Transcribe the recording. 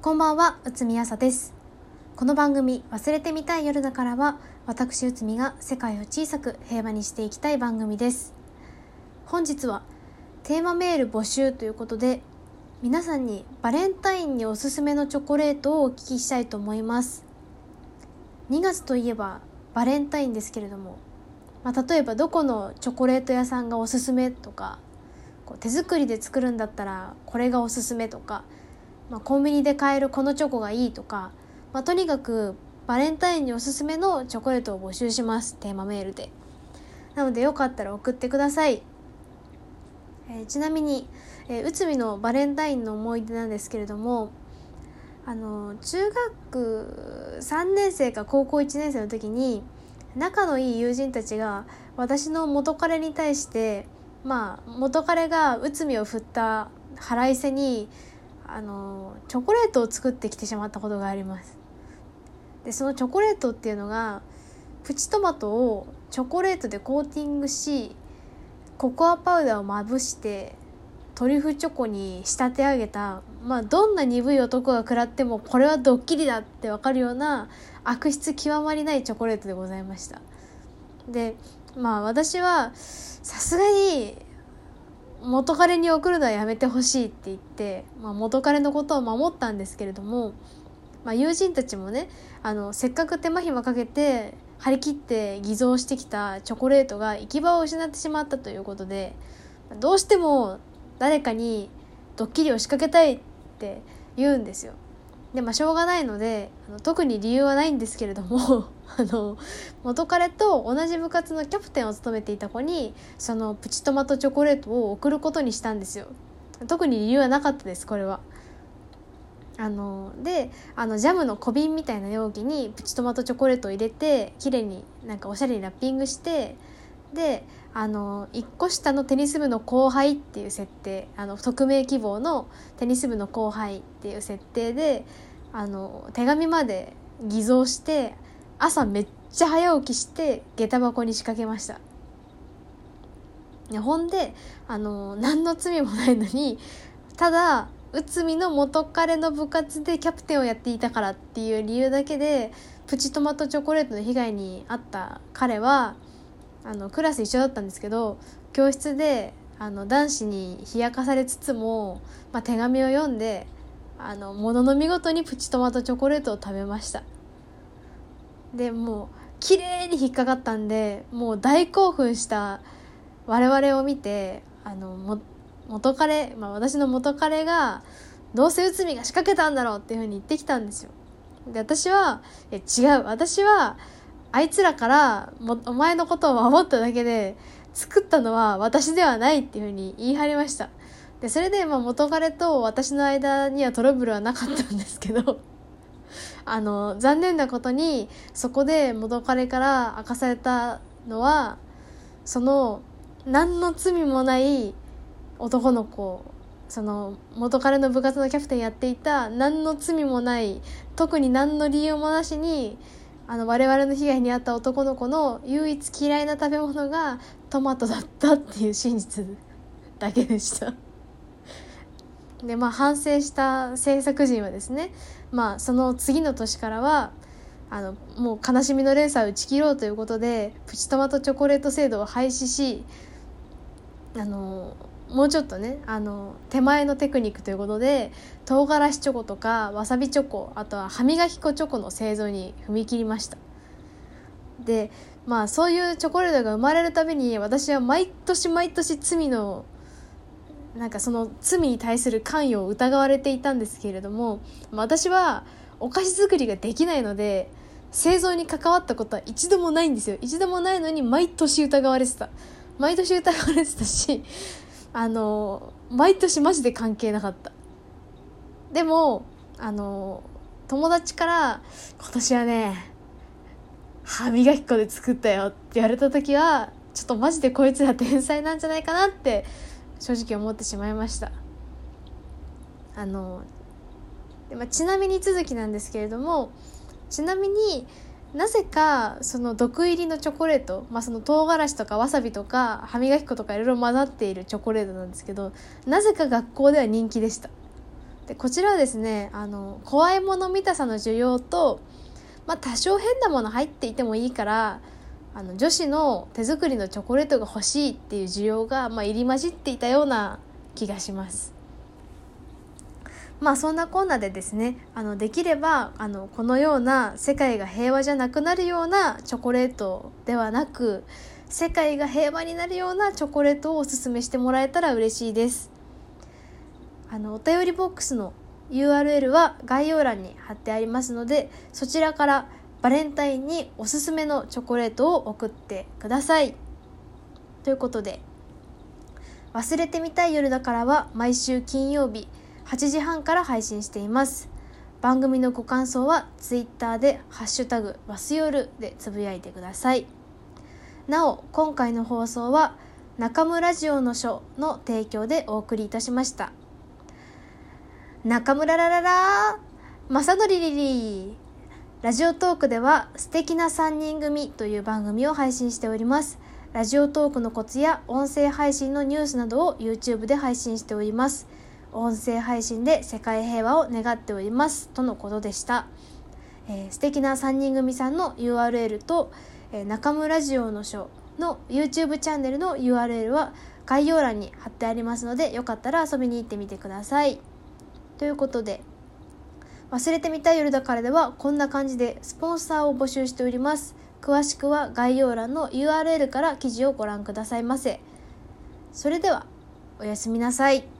こんばんは、内海朝です。この番組、忘れてみたい夜だからは、私内海が世界を小さく平和にしていきたい番組です。本日は、テーマメール募集ということで、皆さんにバレンタインにおすすめのチョコレートをお聞きしたいと思います。2月といえばバレンタインですけれども、まあ、例えばどこのチョコレート屋さんがおすすめとか、こう手作りで作るんだったらこれがおすすめとか、まあ、コンビニで買えるこのチョコがいいとか、まあ、とにかくバレンタインにおすすめのチョコレートを募集します。テーマメールで。なのでよかったら送ってください、えーちなみに、えー、内海のバレンタインの思い出なんですけれどもあの中学3年生か高校1年生の時に仲のいい友人たちが私の元彼に対してまあ元彼が内海を振った腹いせにあのチョコレートを作ってきてしまったことがあります。でそのチョコレートっていうのがプチトマトをチョコレートでコーティングしココアパウダーをまぶしてトリュフチョコに仕立て上げた、まあ、どんな鈍い男が食らってもこれはドッキリだってわかるような悪質極まりないチョコレートでございました。でまあ私はさすがに元彼に送るのはやめてほしいって言って、まあ、元彼のことを守ったんですけれども、まあ、友人たちもねあのせっかく手間暇かけて張り切って偽造してきたチョコレートが行き場を失ってしまったということでどうしても誰かにドッキリを仕掛けたいって言うんですよ。でまあしょうがないのであの特に理由はないんですけれどもあの元彼と同じ部活のキャプテンを務めていた子にそのプチトマトチョコレートを送ることにしたんですよ。特に理由はなかったですこれは。あのであのジャムの小瓶みたいな容器にプチトマトチョコレートを入れて綺麗になんかおしゃれにラッピングしてであの1個下のテニス部の後輩っていう設定あの匿名希望のテニス部の後輩っていう設定であの手紙まで偽造して朝めっちゃ早起きして下駄箱に仕掛けました。ほんであの何の罪もないのにただ内海の元彼の部活でキャプテンをやっていたからっていう理由だけでプチトマトチョコレートの被害に遭った彼はあのクラス一緒だったんですけど教室であの男子に冷やかされつつも、まあ、手紙を読んであのものの見事にプチトマトチョコレートを食べました。でもう綺麗に引っかかったんでもう大興奮した我々を見てあのも元彼、まあ、私の元彼がどうせ内海が仕掛けたんだろうっていうふうに言ってきたんですよ。で私は違う。私はあいつらからもお前のことを守っただけで作ったのは私ではないっていうふうに言い張りました。でそれでまあ元彼と私の間にはトラブルはなかったんですけど。あの残念なことにそこで元彼から明かされたのはその何の罪もない男の子その元彼の部活のキャプテンやっていた何の罪もない特に何の理由もなしにあの我々の被害に遭った男の子の唯一嫌いな食べ物がトマトだったっていう真実だけでした。でまあ反省した制作陣はですねまあその次の年からはあのもう悲しみの連鎖を打ち切ろうということでプチトマトチョコレート制度を廃止しあのもうちょっとねあの手前のテクニックということで唐辛子チョコとかわさびチョコあとは歯磨き粉チョコの製造に踏み切りました。でまあそういうチョコレートが生まれるたびに私は毎年毎年罪のなんかその罪に対する関与を疑われていたんですけれども私はお菓子作りができないので製造に関わったことは一度もないんですよ。一度もないのに毎年疑われてた。毎年疑われてたしあの毎年マジで関係なかった。でもあの友達から「今年はね歯磨き粉で作ったよ」って言われた時はちょっとマジでこいつら天才なんじゃないかなって正直思ってしまいました。あので、まあ、ちなみに続きなんですけれどもちなみになぜかその毒入りのチョコレート、まあ、その唐辛子とかわさびとか歯磨き粉とかいろいろ混ざっているチョコレートなんですけどなぜか学校では人気でした。でこちらはですねあの怖いもの見たさの需要と、まあ、多少変なもの入っていてもいいからあの女子の手作りのチョコレートが欲しいっていう需要が、まあ、入り混じっていたような気がします。まあそんなこんなでですねあのできればあのこのような世界が平和じゃなくなるようなチョコレートではなく世界が平和になるようなチョコレートをおすすめしてもらえたら嬉しいですあのお便りボックスの URL は概要欄に貼ってありますのでそちらからバレンタインにおすすめのチョコレートを送ってください。ということで忘れてみたい夜だからは毎週金曜日8時半から配信しています。番組のご感想は Twitter で「ハッシュタグわす夜」でつぶやいてください。なお今回の放送は中村ジオの書の提供でお送りいたしました。中村ラララ正則リリー。ラジオトークでは素敵な3人組という番組を配信しております。ラジオトークのコツや音声配信のニュースなどを YouTube で配信しております。音声配信で世界平和を願っておりますとのことでした、えー、素敵な3人組さんの URL と、えー、中村ジオの書の YouTube チャンネルの URL は概要欄に貼ってありますのでよかったら遊びに行ってみてください。ということで忘れてみたい夜だからではこんな感じでスポンサーを募集しております詳しくは概要欄の URL から記事をご覧くださいませそれではおやすみなさい。